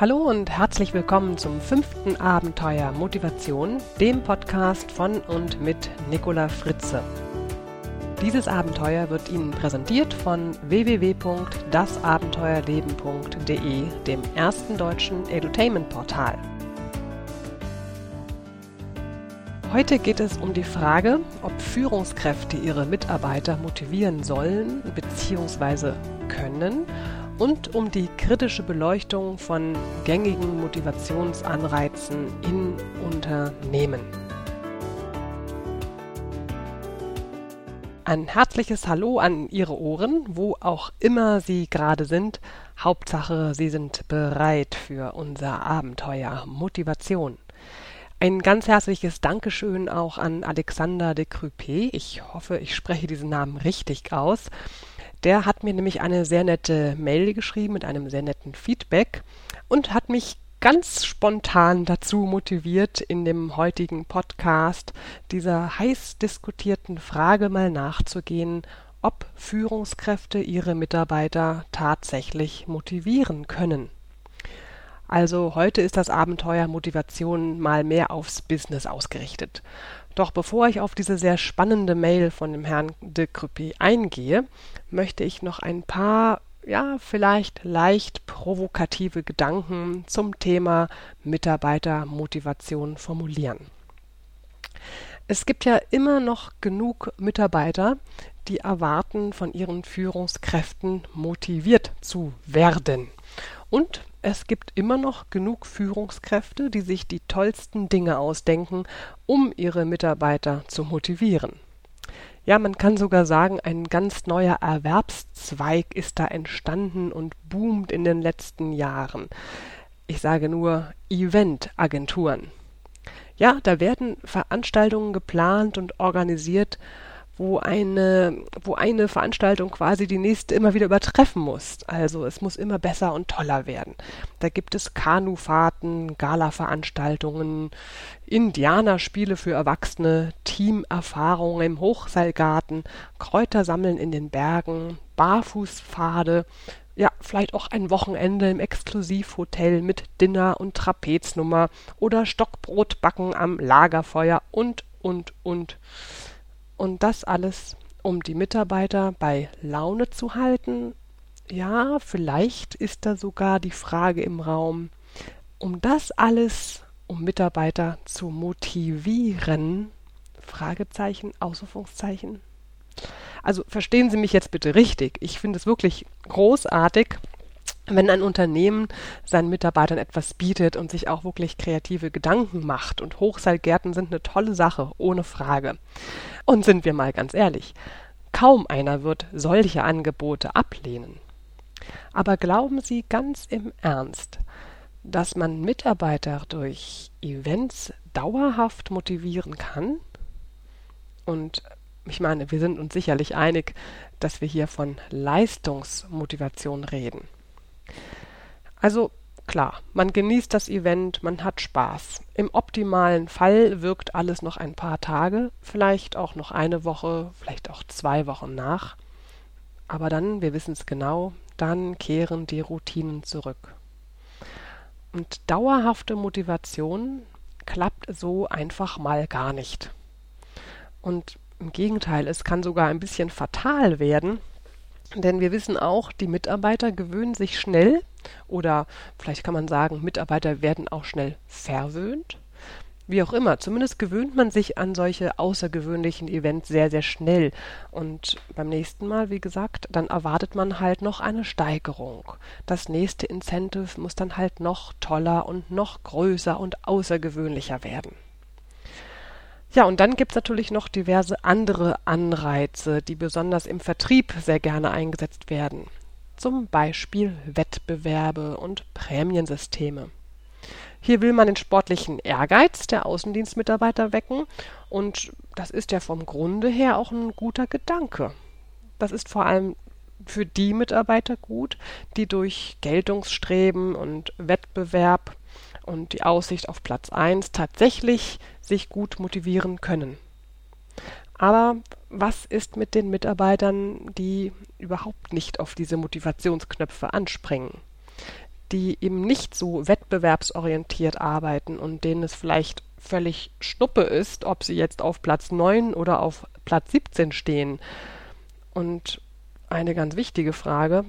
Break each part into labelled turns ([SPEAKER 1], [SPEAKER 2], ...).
[SPEAKER 1] Hallo und herzlich willkommen zum fünften Abenteuer Motivation, dem Podcast von und mit Nicola Fritze. Dieses Abenteuer wird Ihnen präsentiert von www.dasabenteuerleben.de, dem ersten deutschen Edutainment-Portal. Heute geht es um die Frage, ob Führungskräfte ihre Mitarbeiter motivieren sollen bzw. können und um die kritische Beleuchtung von gängigen Motivationsanreizen in Unternehmen. Ein herzliches Hallo an Ihre Ohren, wo auch immer Sie gerade sind. Hauptsache, Sie sind bereit für unser Abenteuer Motivation. Ein ganz herzliches Dankeschön auch an Alexander de Crupé. Ich hoffe, ich spreche diesen Namen richtig aus. Der hat mir nämlich eine sehr nette Mail geschrieben mit einem sehr netten Feedback und hat mich ganz spontan dazu motiviert, in dem heutigen Podcast dieser heiß diskutierten Frage mal nachzugehen, ob Führungskräfte ihre Mitarbeiter tatsächlich motivieren können. Also heute ist das Abenteuer Motivation mal mehr aufs Business ausgerichtet. Doch bevor ich auf diese sehr spannende Mail von dem Herrn de Kruppi eingehe, möchte ich noch ein paar, ja, vielleicht leicht provokative Gedanken zum Thema Mitarbeitermotivation formulieren. Es gibt ja immer noch genug Mitarbeiter, die erwarten, von ihren Führungskräften motiviert zu werden. Und es gibt immer noch genug Führungskräfte, die sich die tollsten Dinge ausdenken, um ihre Mitarbeiter zu motivieren. Ja, man kann sogar sagen, ein ganz neuer Erwerbszweig ist da entstanden und boomt in den letzten Jahren. Ich sage nur Eventagenturen. Ja, da werden Veranstaltungen geplant und organisiert, wo eine, wo eine Veranstaltung quasi die nächste immer wieder übertreffen muss. Also es muss immer besser und toller werden. Da gibt es Kanufahrten, Galaveranstaltungen, Indianerspiele für Erwachsene, Teamerfahrungen im Hochseilgarten, Kräutersammeln in den Bergen, Barfußpfade, ja, vielleicht auch ein Wochenende im Exklusivhotel mit Dinner und Trapeznummer oder Stockbrotbacken am Lagerfeuer und, und, und. Und das alles, um die Mitarbeiter bei Laune zu halten. Ja, vielleicht ist da sogar die Frage im Raum, um das alles, um Mitarbeiter zu motivieren, Fragezeichen, Ausrufungszeichen. Also verstehen Sie mich jetzt bitte richtig. Ich finde es wirklich großartig, wenn ein Unternehmen seinen Mitarbeitern etwas bietet und sich auch wirklich kreative Gedanken macht. Und Hochseilgärten sind eine tolle Sache, ohne Frage. Und sind wir mal ganz ehrlich, kaum einer wird solche Angebote ablehnen. Aber glauben Sie ganz im Ernst, dass man Mitarbeiter durch Events dauerhaft motivieren kann? Und ich meine, wir sind uns sicherlich einig, dass wir hier von Leistungsmotivation reden. Also klar, man genießt das Event, man hat Spaß. Im optimalen Fall wirkt alles noch ein paar Tage, vielleicht auch noch eine Woche, vielleicht auch zwei Wochen nach. Aber dann, wir wissen es genau, dann kehren die Routinen zurück. Und dauerhafte Motivation klappt so einfach mal gar nicht. Und im Gegenteil, es kann sogar ein bisschen fatal werden, denn wir wissen auch, die Mitarbeiter gewöhnen sich schnell oder vielleicht kann man sagen, Mitarbeiter werden auch schnell verwöhnt. Wie auch immer, zumindest gewöhnt man sich an solche außergewöhnlichen Events sehr, sehr schnell. Und beim nächsten Mal, wie gesagt, dann erwartet man halt noch eine Steigerung. Das nächste Incentive muss dann halt noch toller und noch größer und außergewöhnlicher werden. Ja, und dann gibt's natürlich noch diverse andere Anreize, die besonders im Vertrieb sehr gerne eingesetzt werden. Zum Beispiel Wettbewerbe und Prämiensysteme. Hier will man den sportlichen Ehrgeiz der Außendienstmitarbeiter wecken und das ist ja vom Grunde her auch ein guter Gedanke. Das ist vor allem für die Mitarbeiter gut, die durch Geltungsstreben und Wettbewerb und die Aussicht auf Platz 1 tatsächlich sich gut motivieren können. Aber was ist mit den Mitarbeitern, die überhaupt nicht auf diese Motivationsknöpfe anspringen? die eben nicht so wettbewerbsorientiert arbeiten und denen es vielleicht völlig schnuppe ist, ob sie jetzt auf Platz 9 oder auf Platz 17 stehen. Und eine ganz wichtige Frage,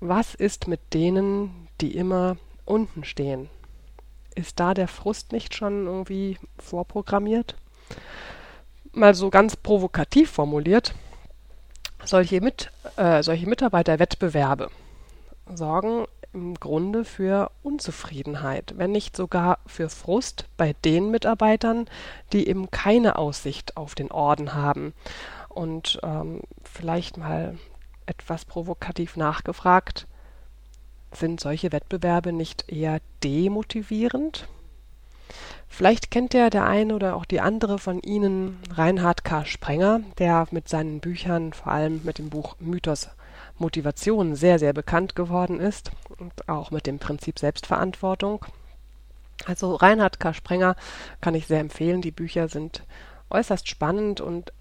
[SPEAKER 1] was ist mit denen, die immer unten stehen? Ist da der Frust nicht schon irgendwie vorprogrammiert? Mal so ganz provokativ formuliert, solche, mit, äh, solche Mitarbeiterwettbewerbe sorgen im Grunde für Unzufriedenheit, wenn nicht sogar für Frust bei den Mitarbeitern, die eben keine Aussicht auf den Orden haben. Und ähm, vielleicht mal etwas provokativ nachgefragt, sind solche Wettbewerbe nicht eher demotivierend? Vielleicht kennt ja der eine oder auch die andere von Ihnen Reinhard K. Sprenger, der mit seinen Büchern, vor allem mit dem Buch Mythos Motivation sehr, sehr bekannt geworden ist und auch mit dem Prinzip Selbstverantwortung. Also Reinhard K. Sprenger kann ich sehr empfehlen. Die Bücher sind äußerst spannend und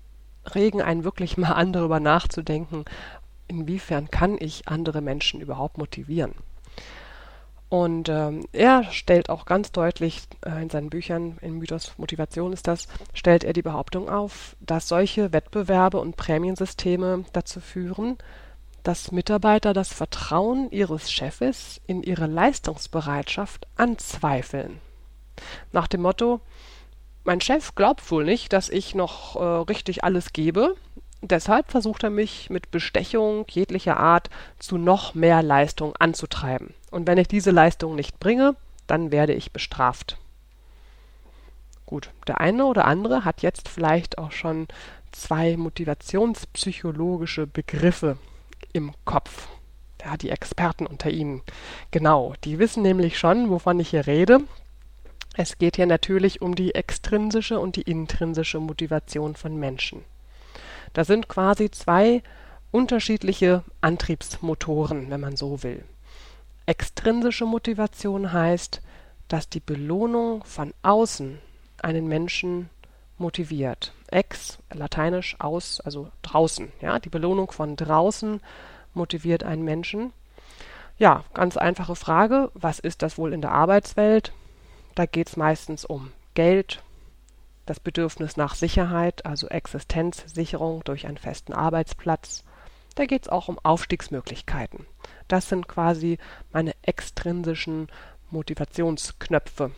[SPEAKER 1] regen einen wirklich mal an, darüber nachzudenken, inwiefern kann ich andere Menschen überhaupt motivieren. Und ähm, er stellt auch ganz deutlich äh, in seinen Büchern, in Mythos Motivation ist das, stellt er die Behauptung auf, dass solche Wettbewerbe und Prämiensysteme dazu führen, dass Mitarbeiter das Vertrauen ihres Chefes in ihre Leistungsbereitschaft anzweifeln. Nach dem Motto, mein Chef glaubt wohl nicht, dass ich noch äh, richtig alles gebe, deshalb versucht er mich mit Bestechung jeglicher Art zu noch mehr Leistung anzutreiben. Und wenn ich diese Leistung nicht bringe, dann werde ich bestraft. Gut, der eine oder andere hat jetzt vielleicht auch schon zwei motivationspsychologische Begriffe im Kopf. Ja, die Experten unter Ihnen. Genau, die wissen nämlich schon, wovon ich hier rede. Es geht hier natürlich um die extrinsische und die intrinsische Motivation von Menschen. Das sind quasi zwei unterschiedliche Antriebsmotoren, wenn man so will. Extrinsische Motivation heißt, dass die Belohnung von außen einen Menschen motiviert. Ex, lateinisch aus, also draußen. Ja, die Belohnung von draußen motiviert einen Menschen. Ja, ganz einfache Frage. Was ist das wohl in der Arbeitswelt? Da geht es meistens um Geld, das Bedürfnis nach Sicherheit, also Existenzsicherung durch einen festen Arbeitsplatz. Da geht es auch um Aufstiegsmöglichkeiten. Das sind quasi meine extrinsischen Motivationsknöpfe.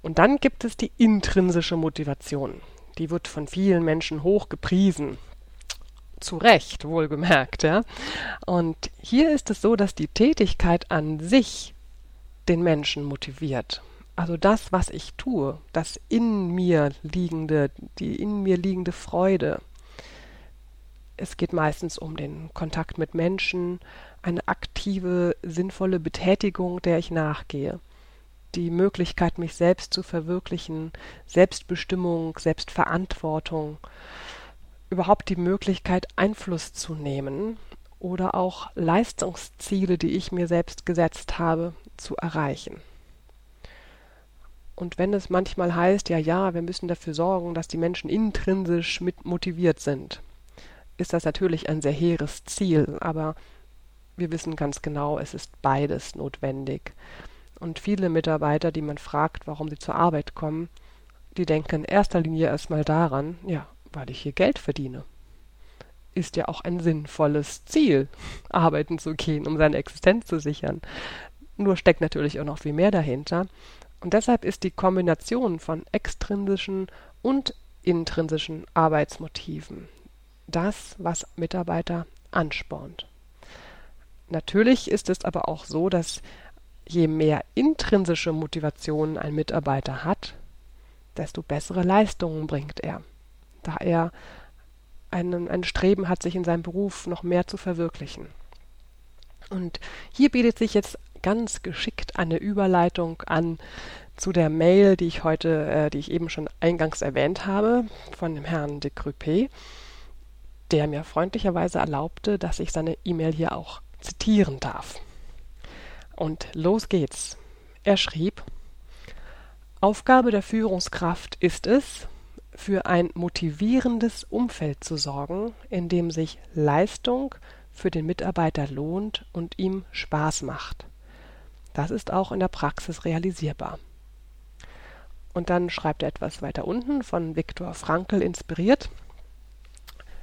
[SPEAKER 1] Und dann gibt es die intrinsische Motivation. Die wird von vielen Menschen hoch gepriesen. Zu Recht, wohlgemerkt, ja. Und hier ist es so, dass die Tätigkeit an sich den Menschen motiviert. Also das, was ich tue, das in mir liegende, die in mir liegende Freude. Es geht meistens um den Kontakt mit Menschen, eine aktive, sinnvolle Betätigung, der ich nachgehe die Möglichkeit, mich selbst zu verwirklichen, Selbstbestimmung, Selbstverantwortung, überhaupt die Möglichkeit, Einfluss zu nehmen oder auch Leistungsziele, die ich mir selbst gesetzt habe, zu erreichen. Und wenn es manchmal heißt, ja, ja, wir müssen dafür sorgen, dass die Menschen intrinsisch mit motiviert sind, ist das natürlich ein sehr hehres Ziel, aber wir wissen ganz genau, es ist beides notwendig. Und viele Mitarbeiter, die man fragt, warum sie zur Arbeit kommen, die denken in erster Linie erstmal daran, ja, weil ich hier Geld verdiene. Ist ja auch ein sinnvolles Ziel, arbeiten zu gehen, um seine Existenz zu sichern. Nur steckt natürlich auch noch viel mehr dahinter. Und deshalb ist die Kombination von extrinsischen und intrinsischen Arbeitsmotiven das, was Mitarbeiter anspornt. Natürlich ist es aber auch so, dass je mehr intrinsische Motivation ein Mitarbeiter hat, desto bessere Leistungen bringt er, da er einen, ein Streben hat, sich in seinem Beruf noch mehr zu verwirklichen. Und hier bietet sich jetzt ganz geschickt eine Überleitung an zu der Mail, die ich heute, äh, die ich eben schon eingangs erwähnt habe, von dem Herrn de Crupé, der mir freundlicherweise erlaubte, dass ich seine E-Mail hier auch zitieren darf. Und los geht's. Er schrieb Aufgabe der Führungskraft ist es, für ein motivierendes Umfeld zu sorgen, in dem sich Leistung für den Mitarbeiter lohnt und ihm Spaß macht. Das ist auch in der Praxis realisierbar. Und dann schreibt er etwas weiter unten von Viktor Frankl inspiriert.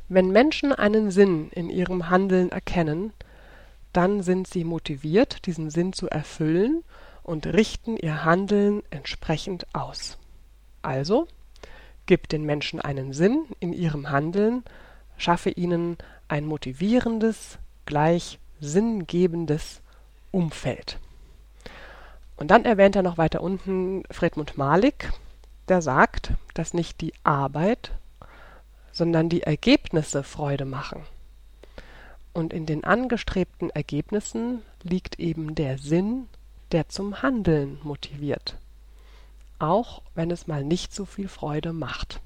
[SPEAKER 1] Wenn Menschen einen Sinn in ihrem Handeln erkennen, dann sind sie motiviert, diesen Sinn zu erfüllen und richten ihr Handeln entsprechend aus. Also, gib den Menschen einen Sinn in ihrem Handeln, schaffe ihnen ein motivierendes, gleich sinngebendes Umfeld. Und dann erwähnt er noch weiter unten Friedmund Malik, der sagt, dass nicht die Arbeit, sondern die Ergebnisse Freude machen. Und in den angestrebten Ergebnissen liegt eben der Sinn, der zum Handeln motiviert. Auch wenn es mal nicht so viel Freude macht.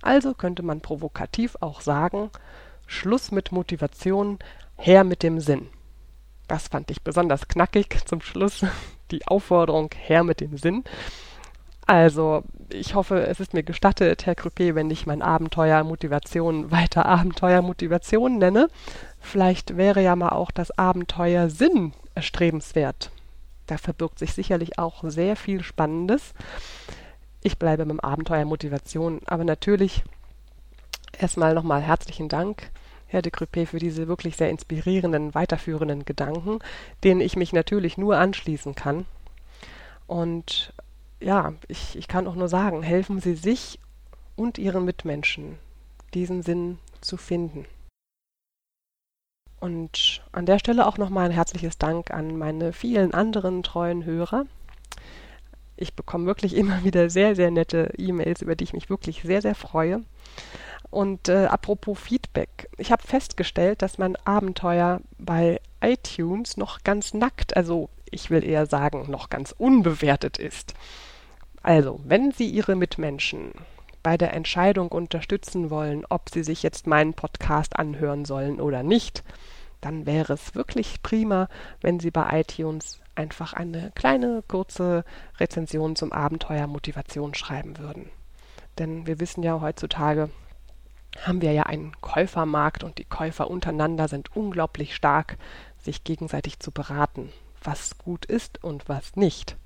[SPEAKER 1] Also könnte man provokativ auch sagen, Schluss mit Motivation, her mit dem Sinn. Das fand ich besonders knackig zum Schluss, die Aufforderung her mit dem Sinn. Also, ich hoffe, es ist mir gestattet, Herr Krüppé, wenn ich mein Abenteuer Motivation weiter Abenteuer Motivation nenne. Vielleicht wäre ja mal auch das Abenteuer Sinn erstrebenswert. Da verbirgt sich sicherlich auch sehr viel Spannendes. Ich bleibe beim Abenteuer Motivation, aber natürlich erstmal nochmal herzlichen Dank Herr de Crupé, für diese wirklich sehr inspirierenden, weiterführenden Gedanken, denen ich mich natürlich nur anschließen kann. Und ja, ich, ich kann auch nur sagen, helfen Sie sich und Ihren Mitmenschen, diesen Sinn zu finden. Und an der Stelle auch nochmal ein herzliches Dank an meine vielen anderen treuen Hörer. Ich bekomme wirklich immer wieder sehr, sehr nette E-Mails, über die ich mich wirklich sehr, sehr freue. Und äh, apropos Feedback, ich habe festgestellt, dass mein Abenteuer bei iTunes noch ganz nackt, also ich will eher sagen, noch ganz unbewertet ist. Also, wenn Sie Ihre Mitmenschen bei der Entscheidung unterstützen wollen, ob sie sich jetzt meinen Podcast anhören sollen oder nicht, dann wäre es wirklich prima, wenn Sie bei iTunes einfach eine kleine, kurze Rezension zum Abenteuer Motivation schreiben würden. Denn wir wissen ja heutzutage, haben wir ja einen Käufermarkt und die Käufer untereinander sind unglaublich stark, sich gegenseitig zu beraten, was gut ist und was nicht.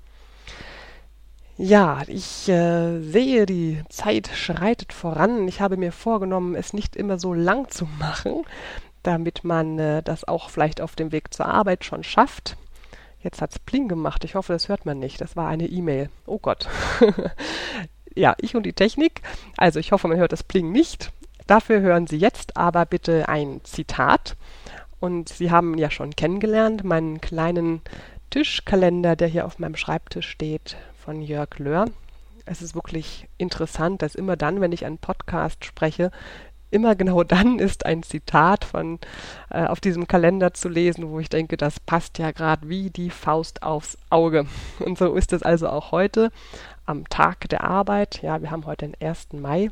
[SPEAKER 1] Ja, ich äh, sehe, die Zeit schreitet voran. Ich habe mir vorgenommen, es nicht immer so lang zu machen, damit man äh, das auch vielleicht auf dem Weg zur Arbeit schon schafft. Jetzt hat's Pling gemacht. Ich hoffe, das hört man nicht. Das war eine E-Mail. Oh Gott. ja, ich und die Technik. Also ich hoffe, man hört das Pling nicht. Dafür hören Sie jetzt aber bitte ein Zitat. Und Sie haben ja schon kennengelernt meinen kleinen Tischkalender, der hier auf meinem Schreibtisch steht, von Jörg Löhr. Es ist wirklich interessant, dass immer dann, wenn ich einen Podcast spreche, immer genau dann ist ein Zitat von äh, auf diesem Kalender zu lesen, wo ich denke, das passt ja gerade wie die Faust aufs Auge. Und so ist es also auch heute am Tag der Arbeit. Ja, wir haben heute den 1. Mai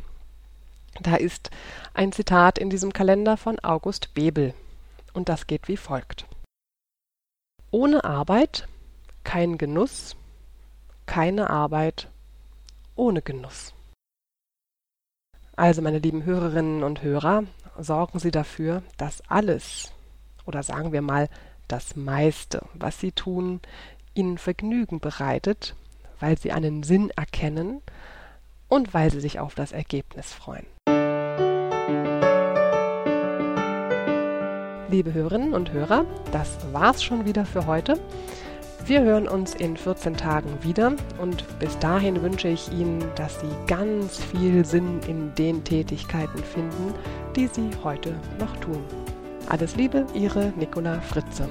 [SPEAKER 1] da ist ein Zitat in diesem Kalender von August Bebel. Und das geht wie folgt. Ohne Arbeit kein Genuss, keine Arbeit ohne Genuss. Also, meine lieben Hörerinnen und Hörer, sorgen Sie dafür, dass alles, oder sagen wir mal das meiste, was Sie tun, Ihnen Vergnügen bereitet, weil Sie einen Sinn erkennen und weil Sie sich auf das Ergebnis freuen. Liebe Hörerinnen und Hörer, das war's schon wieder für heute. Wir hören uns in 14 Tagen wieder und bis dahin wünsche ich Ihnen, dass Sie ganz viel Sinn in den Tätigkeiten finden, die Sie heute noch tun. Alles Liebe, Ihre Nicola Fritze.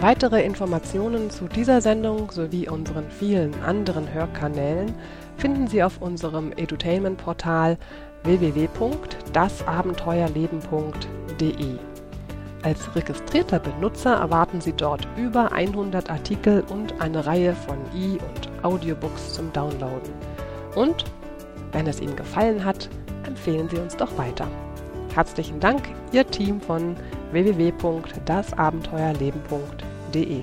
[SPEAKER 1] Weitere Informationen zu dieser Sendung sowie unseren vielen anderen Hörkanälen finden Sie auf unserem Edutainment-Portal www.dasabenteuerleben.de. Als registrierter Benutzer erwarten Sie dort über 100 Artikel und eine Reihe von E- und Audiobooks zum Downloaden. Und wenn es Ihnen gefallen hat, empfehlen Sie uns doch weiter. Herzlichen Dank, Ihr Team von www.dasabenteuerleben.de.